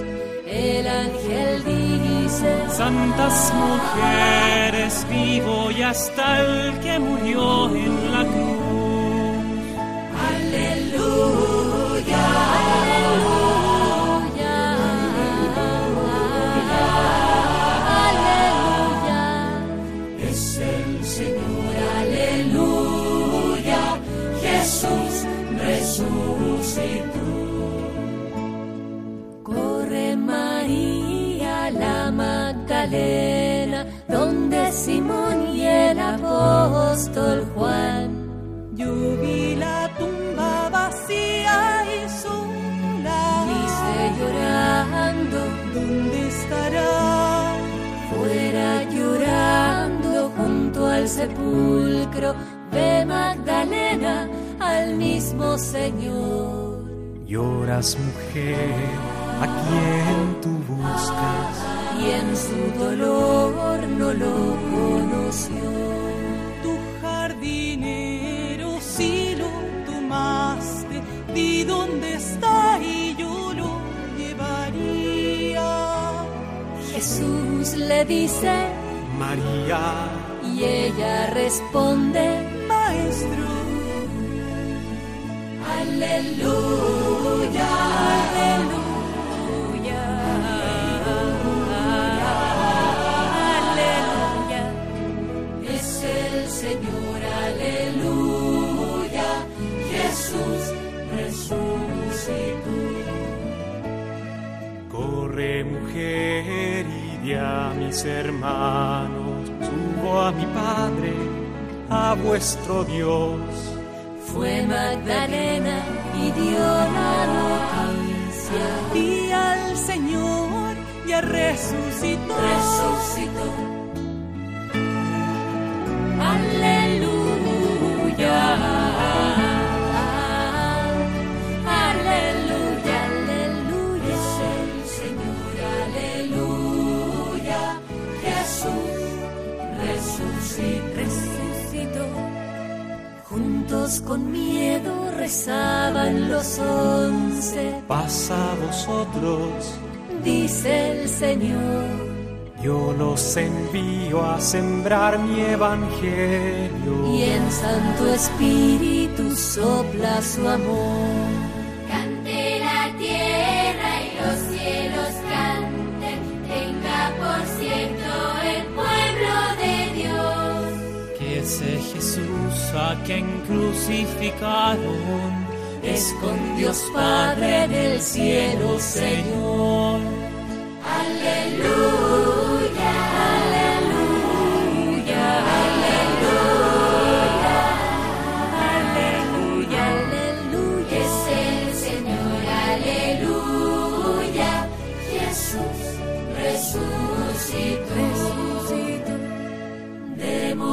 El ángel dice, Santas mujeres, vivo y hasta el que murió en la cruz. aleluya, aleluya. es el Señor, aleluya, Jesús resucitó. Magdalena, donde Simón y el apóstol Juan. Yo vi la tumba vacía y sola. Dice llorando, ¿Dónde estará? fuera llorando junto al sepulcro, ve Magdalena al mismo Señor. Lloras, mujer, a quien tú buscas. Y en su dolor no lo conoció. Tu jardinero si lo tomaste. Di dónde está y yo lo llevaría. Jesús le dice María, y ella responde, Maestro, Aleluya, aleluya, mujer y a mis hermanos, subo a mi Padre, a vuestro Dios. Fue Magdalena y dio la noticia. Y al Señor ya resucitó. Resucitó. Aleluya. Juntos con miedo rezaban los once. Pasa a vosotros, Dice el Señor. yo los envío a sembrar mi evangelio. y en Santo Espíritu sopla su amor. A quien crucificaron Es con Dios Padre del cielo, Señor. Aleluya,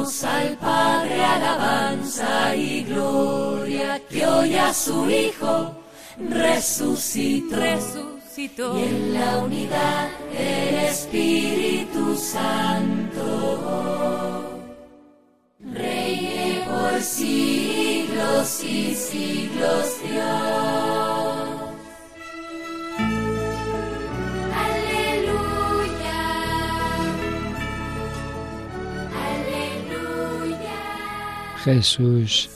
Demos al Padre alabanza y gloria que hoy a su Hijo resucitó. Resucitó. Y en la unidad del Espíritu Santo reine por siglos y siglos Dios. Jesús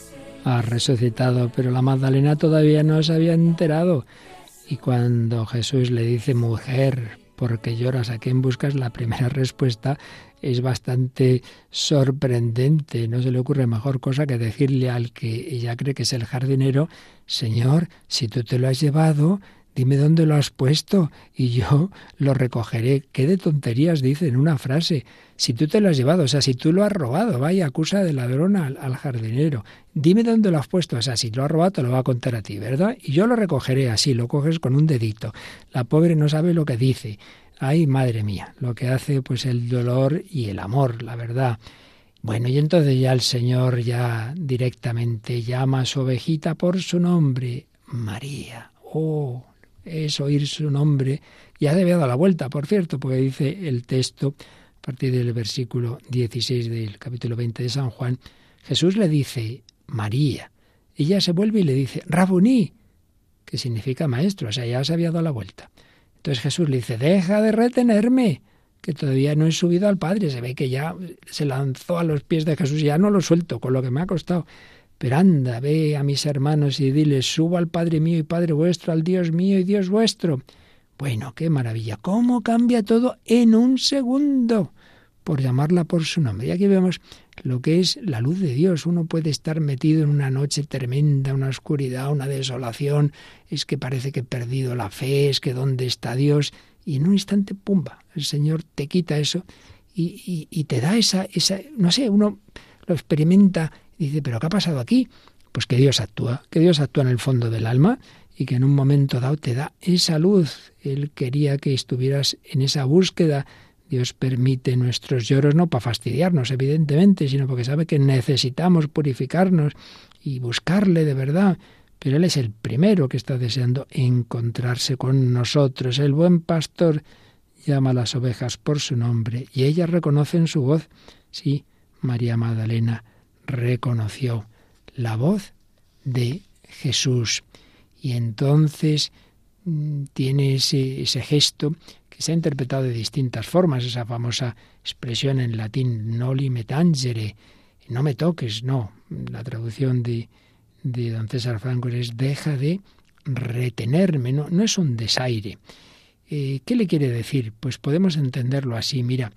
ha resucitado, pero la Magdalena todavía no se había enterado. Y cuando Jesús le dice, mujer, ¿por qué lloras? ¿A quién buscas? La primera *laughs* respuesta es bastante sorprendente. No se le ocurre mejor cosa que decirle al que ella cree que es el jardinero, Señor, si tú te lo has llevado, dime dónde lo has puesto y yo *laughs* lo recogeré. ¿Qué de tonterías dice en una frase? Si tú te lo has llevado, o sea, si tú lo has robado, vaya, acusa de ladrón al, al jardinero. Dime dónde lo has puesto, o sea, si lo has robado te lo va a contar a ti, ¿verdad? Y yo lo recogeré así, lo coges con un dedito. La pobre no sabe lo que dice. Ay, madre mía, lo que hace pues el dolor y el amor, la verdad. Bueno, y entonces ya el Señor ya directamente llama a su ovejita por su nombre, María. Oh, es oír su nombre. Ya había dado la vuelta, por cierto, porque dice el texto, a partir del versículo 16 del capítulo 20 de San Juan, Jesús le dice, María. Ella se vuelve y le dice, Rabuní, que significa maestro, o sea, ya se había dado la vuelta. Entonces Jesús le dice, deja de retenerme, que todavía no he subido al Padre. Se ve que ya se lanzó a los pies de Jesús y ya no lo suelto, con lo que me ha costado. Pero anda, ve a mis hermanos y diles, subo al Padre mío y Padre vuestro, al Dios mío y Dios vuestro. Bueno, qué maravilla, cómo cambia todo en un segundo, por llamarla por su nombre. Y aquí vemos lo que es la luz de Dios. Uno puede estar metido en una noche tremenda, una oscuridad, una desolación, es que parece que he perdido la fe, es que dónde está Dios, y en un instante, pumba, el Señor te quita eso y, y, y te da esa, esa, no sé, uno lo experimenta dice, pero ¿qué ha pasado aquí? Pues que Dios actúa, que Dios actúa en el fondo del alma y que en un momento dado te da esa luz. Él quería que estuvieras en esa búsqueda. Dios permite nuestros lloros no para fastidiarnos, evidentemente, sino porque sabe que necesitamos purificarnos y buscarle de verdad. Pero Él es el primero que está deseando encontrarse con nosotros. El buen pastor llama a las ovejas por su nombre y ellas reconocen su voz. Sí, María Magdalena reconoció la voz de Jesús. Y entonces tiene ese, ese, gesto que se ha interpretado de distintas formas, esa famosa expresión en latín noli me tangere, no me toques, no. La traducción de, de don César Franco es deja de retenerme, no, no es un desaire. Eh, ¿Qué le quiere decir? Pues podemos entenderlo así, mira,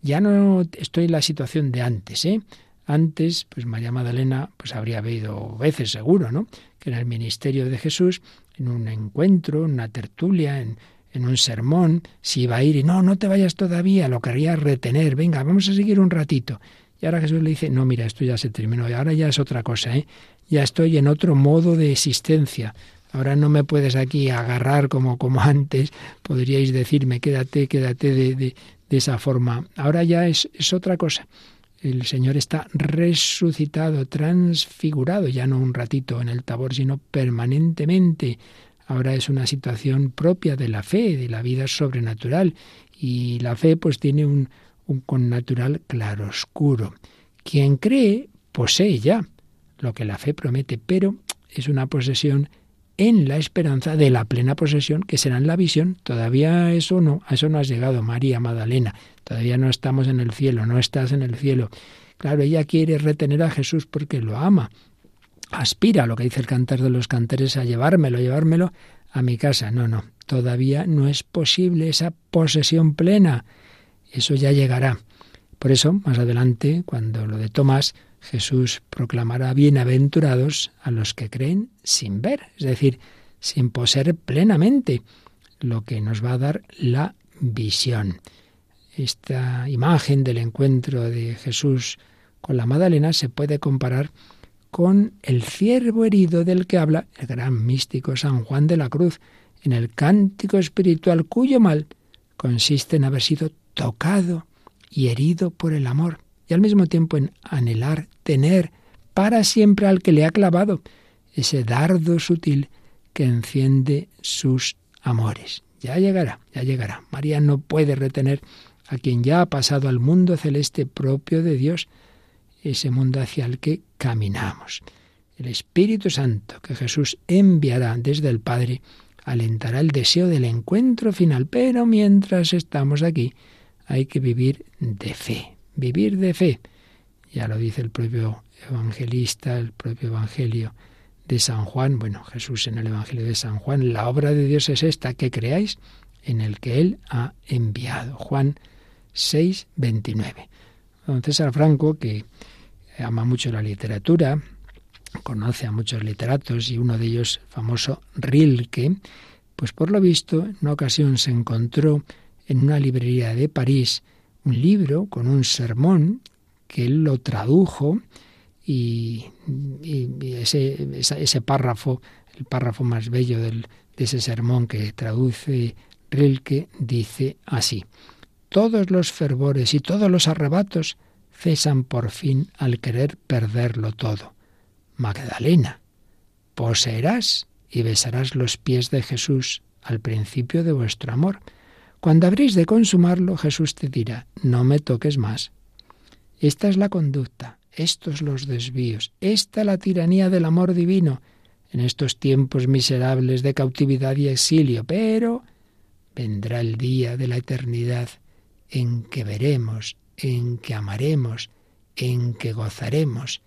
ya no estoy en la situación de antes, ¿eh? Antes, pues María Magdalena pues habría habido veces seguro, ¿no? Que en el ministerio de Jesús, en un encuentro, en una tertulia, en, en un sermón, si iba a ir y no, no te vayas todavía, lo quería retener, venga, vamos a seguir un ratito. Y ahora Jesús le dice, no, mira, esto ya se terminó, ahora ya es otra cosa, ¿eh? ya estoy en otro modo de existencia. Ahora no me puedes aquí agarrar como, como antes, podríais decirme, quédate, quédate de, de, de esa forma. Ahora ya es, es otra cosa. El Señor está resucitado, transfigurado, ya no un ratito en el tabor, sino permanentemente. Ahora es una situación propia de la fe, de la vida sobrenatural. Y la fe pues tiene un, un connatural claroscuro. Quien cree posee ya lo que la fe promete, pero es una posesión en la esperanza de la plena posesión que será en la visión. Todavía eso no, a eso no has llegado, María Magdalena. Todavía no estamos en el cielo, no estás en el cielo. Claro, ella quiere retener a Jesús porque lo ama. Aspira, lo que dice el cantar de los cantares, a llevármelo, llevármelo a mi casa. No, no, todavía no es posible esa posesión plena. Eso ya llegará. Por eso, más adelante, cuando lo de Tomás, Jesús proclamará bienaventurados a los que creen sin ver, es decir, sin poseer plenamente, lo que nos va a dar la visión. Esta imagen del encuentro de Jesús con la Madalena se puede comparar con el ciervo herido del que habla el gran místico San Juan de la Cruz en el cántico espiritual cuyo mal consiste en haber sido tocado y herido por el amor y al mismo tiempo en anhelar tener para siempre al que le ha clavado ese dardo sutil que enciende sus amores. Ya llegará, ya llegará. María no puede retener a quien ya ha pasado al mundo celeste propio de Dios, ese mundo hacia el que caminamos. El Espíritu Santo que Jesús enviará desde el Padre alentará el deseo del encuentro final, pero mientras estamos aquí hay que vivir de fe, vivir de fe. Ya lo dice el propio evangelista, el propio Evangelio de San Juan. Bueno, Jesús en el Evangelio de San Juan, la obra de Dios es esta, que creáis en el que Él ha enviado. Juan 6, 29. Don César Franco, que ama mucho la literatura, conoce a muchos literatos y uno de ellos, famoso Rilke, pues por lo visto en una ocasión se encontró en una librería de París un libro con un sermón que él lo tradujo y, ese, ese, párrafo, el párrafo más bello del, de ese sermón que traduce Rilke, dice así, todos los fervores y todos los arrebatos cesan por fin al querer perderlo todo. Magdalena, poseerás y besarás los pies de Jesús al principio de vuestro amor cuando habréis de consumarlo, Jesús te dirá, no me toques más. Esta es la conducta, estos los desvíos, esta la tiranía del amor divino en estos tiempos miserables de cautividad y exilio, pero vendrá el día de la eternidad en que veremos, en que amaremos, en que gozaremos,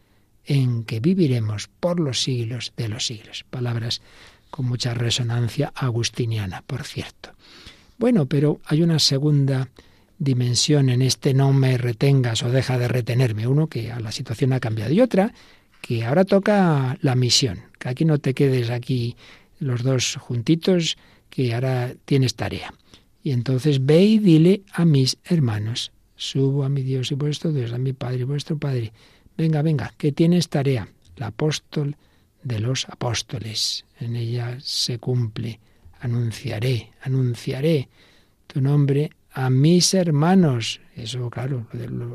en que viviremos por los siglos de los siglos. Palabras con mucha resonancia agustiniana, por cierto. Bueno, pero hay una segunda dimensión en este no me retengas o deja de retenerme. Uno, que a la situación ha cambiado. Y otra, que ahora toca la misión. Que aquí no te quedes aquí los dos juntitos, que ahora tienes tarea. Y entonces ve y dile a mis hermanos, subo a mi Dios y vuestro Dios, a mi Padre y vuestro Padre. Venga, venga, que tienes tarea. El apóstol de los apóstoles. En ella se cumple anunciaré, anunciaré tu nombre a mis hermanos. Eso, claro,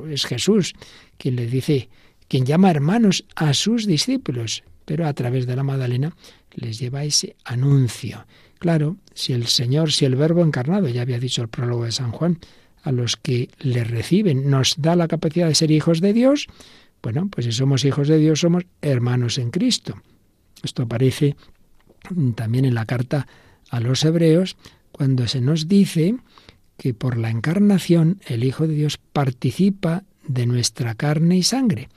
es Jesús quien le dice, quien llama hermanos a sus discípulos, pero a través de la Magdalena les lleva ese anuncio. Claro, si el Señor, si el Verbo encarnado, ya había dicho el prólogo de San Juan, a los que le reciben nos da la capacidad de ser hijos de Dios, bueno, pues si somos hijos de Dios somos hermanos en Cristo. Esto aparece también en la carta a los hebreos cuando se nos dice que por la encarnación el Hijo de Dios participa de nuestra carne y sangre.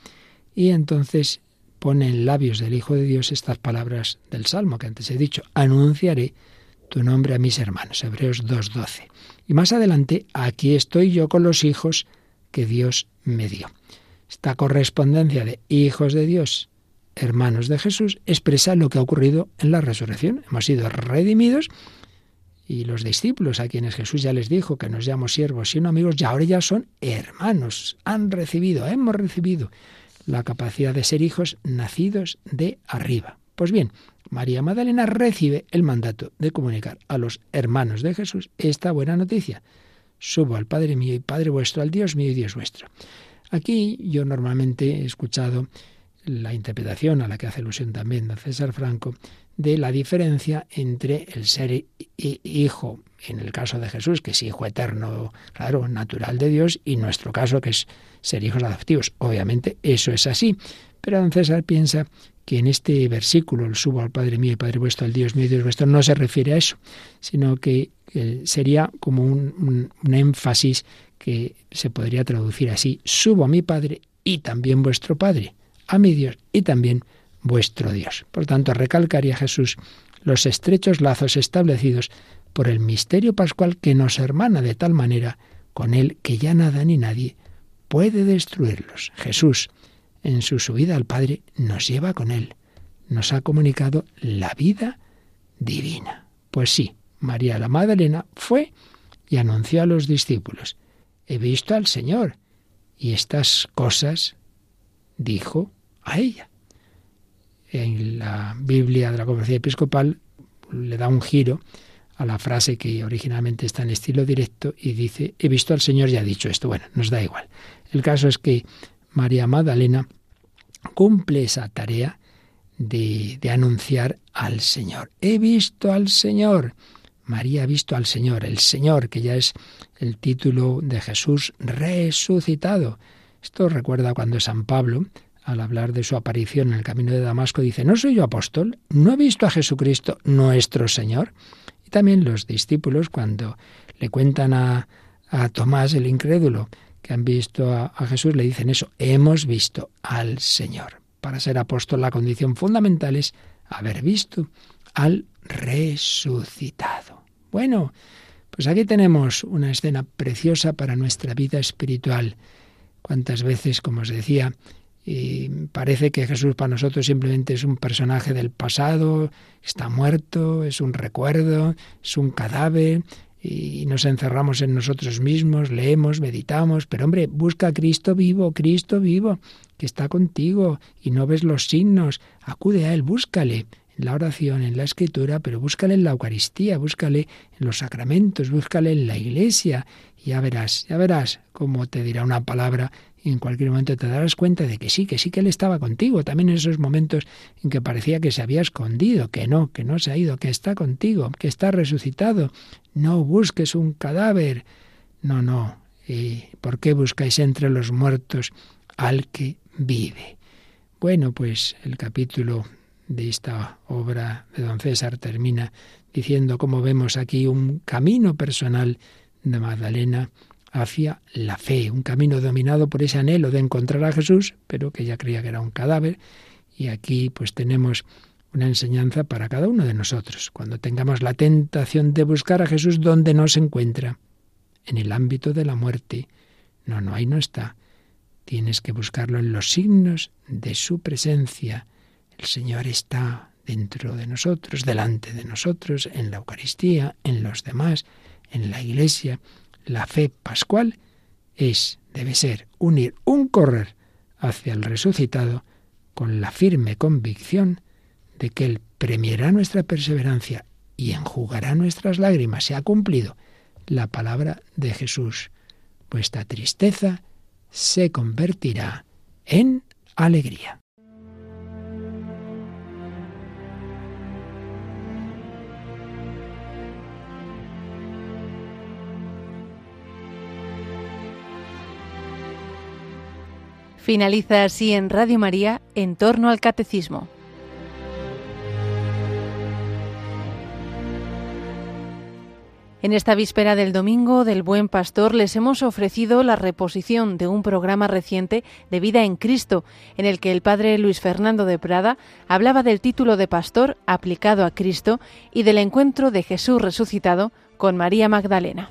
Y entonces pone en labios del Hijo de Dios estas palabras del Salmo que antes he dicho, anunciaré tu nombre a mis hermanos, Hebreos 2.12. Y más adelante, aquí estoy yo con los hijos que Dios me dio. Esta correspondencia de hijos de Dios hermanos de Jesús, expresa lo que ha ocurrido en la resurrección. Hemos sido redimidos Y los discípulos a quienes Jesús ya les dijo que nos llamo siervos y no amigos, ya ahora ya son hermanos. Han recibido, hemos recibido la capacidad de ser hijos nacidos de arriba. Pues bien, María Magdalena recibe el mandato de comunicar a los hermanos de Jesús esta buena noticia. Subo al Padre mío y Padre vuestro, al Dios mío y Dios vuestro. Aquí yo normalmente he escuchado la interpretación a la que hace alusión también don César Franco de la diferencia entre el ser hijo, en el caso de Jesús, que es hijo eterno, claro, natural de Dios, y nuestro caso, que es ser hijos adoptivos. Obviamente eso es así. Pero don César piensa que en este versículo, el subo al Padre mío y Padre vuestro, al Dios mío y Dios vuestro, no se refiere a eso, sino que sería como un énfasis que se podría traducir así, subo a mi Padre y también vuestro Padre, a mi Dios y también vuestro Dios. Por tanto, recalcaría Jesús los estrechos lazos establecidos por el misterio pascual que nos hermana de tal manera con él que ya nada ni nadie puede destruirlos. Jesús, en su subida al Padre, nos lleva con él, nos ha comunicado la vida divina. Pues sí, María la Magdalena fue y anunció a los discípulos, he visto al Señor, y estas cosas dijo a ella. En la Biblia de la Conferencia Episcopal le da un giro a la frase que originalmente está en estilo directo y dice, he visto al Señor y ha dicho esto. Bueno, nos da igual. El caso es que María Magdalena cumple esa tarea de, de anunciar al Señor. He visto al Señor. María ha visto al Señor, el Señor, que ya es el título de Jesús resucitado. Esto recuerda cuando San Pablo, al hablar de su aparición en el camino de Damasco, dice, ¿no soy yo apóstol? ¿No he visto a Jesucristo nuestro Señor? Y también los discípulos, cuando le cuentan a, a Tomás el incrédulo que han visto a, a Jesús, le dicen eso, hemos visto al Señor. Para ser apóstol la condición fundamental es haber visto al resucitado. Bueno, pues aquí tenemos una escena preciosa para nuestra vida espiritual. Cuántas veces, como os decía, y parece que Jesús para nosotros simplemente es un personaje del pasado, está muerto, es un recuerdo, es un cadáver, y nos encerramos en nosotros mismos, leemos, meditamos, pero hombre, busca a Cristo vivo, Cristo vivo, que está contigo y no ves los signos, acude a Él, búscale en la oración, en la escritura, pero búscale en la Eucaristía, búscale en los sacramentos, búscale en la iglesia, y ya verás, ya verás cómo te dirá una palabra y en cualquier momento te darás cuenta de que sí, que sí que Él estaba contigo, también en esos momentos en que parecía que se había escondido, que no, que no se ha ido, que está contigo, que está resucitado. No busques un cadáver. No, no. ¿Y por qué buscáis entre los muertos al que vive? Bueno, pues el capítulo de esta obra de don César termina diciendo cómo vemos aquí un camino personal de Magdalena hacia la fe, un camino dominado por ese anhelo de encontrar a Jesús, pero que ella creía que era un cadáver. Y aquí pues tenemos una enseñanza para cada uno de nosotros. Cuando tengamos la tentación de buscar a Jesús donde no se encuentra, en el ámbito de la muerte, no, no, ahí no está. Tienes que buscarlo en los signos de su presencia. El Señor está dentro de nosotros, delante de nosotros, en la Eucaristía, en los demás, en la Iglesia. La fe pascual es, debe ser, unir un correr hacia el resucitado con la firme convicción de que Él premiará nuestra perseverancia y enjugará nuestras lágrimas. Se ha cumplido la palabra de Jesús. Vuestra tristeza se convertirá en alegría. Finaliza así en Radio María en torno al catecismo. En esta víspera del Domingo del Buen Pastor les hemos ofrecido la reposición de un programa reciente de Vida en Cristo, en el que el padre Luis Fernando de Prada hablaba del título de pastor aplicado a Cristo y del encuentro de Jesús resucitado con María Magdalena.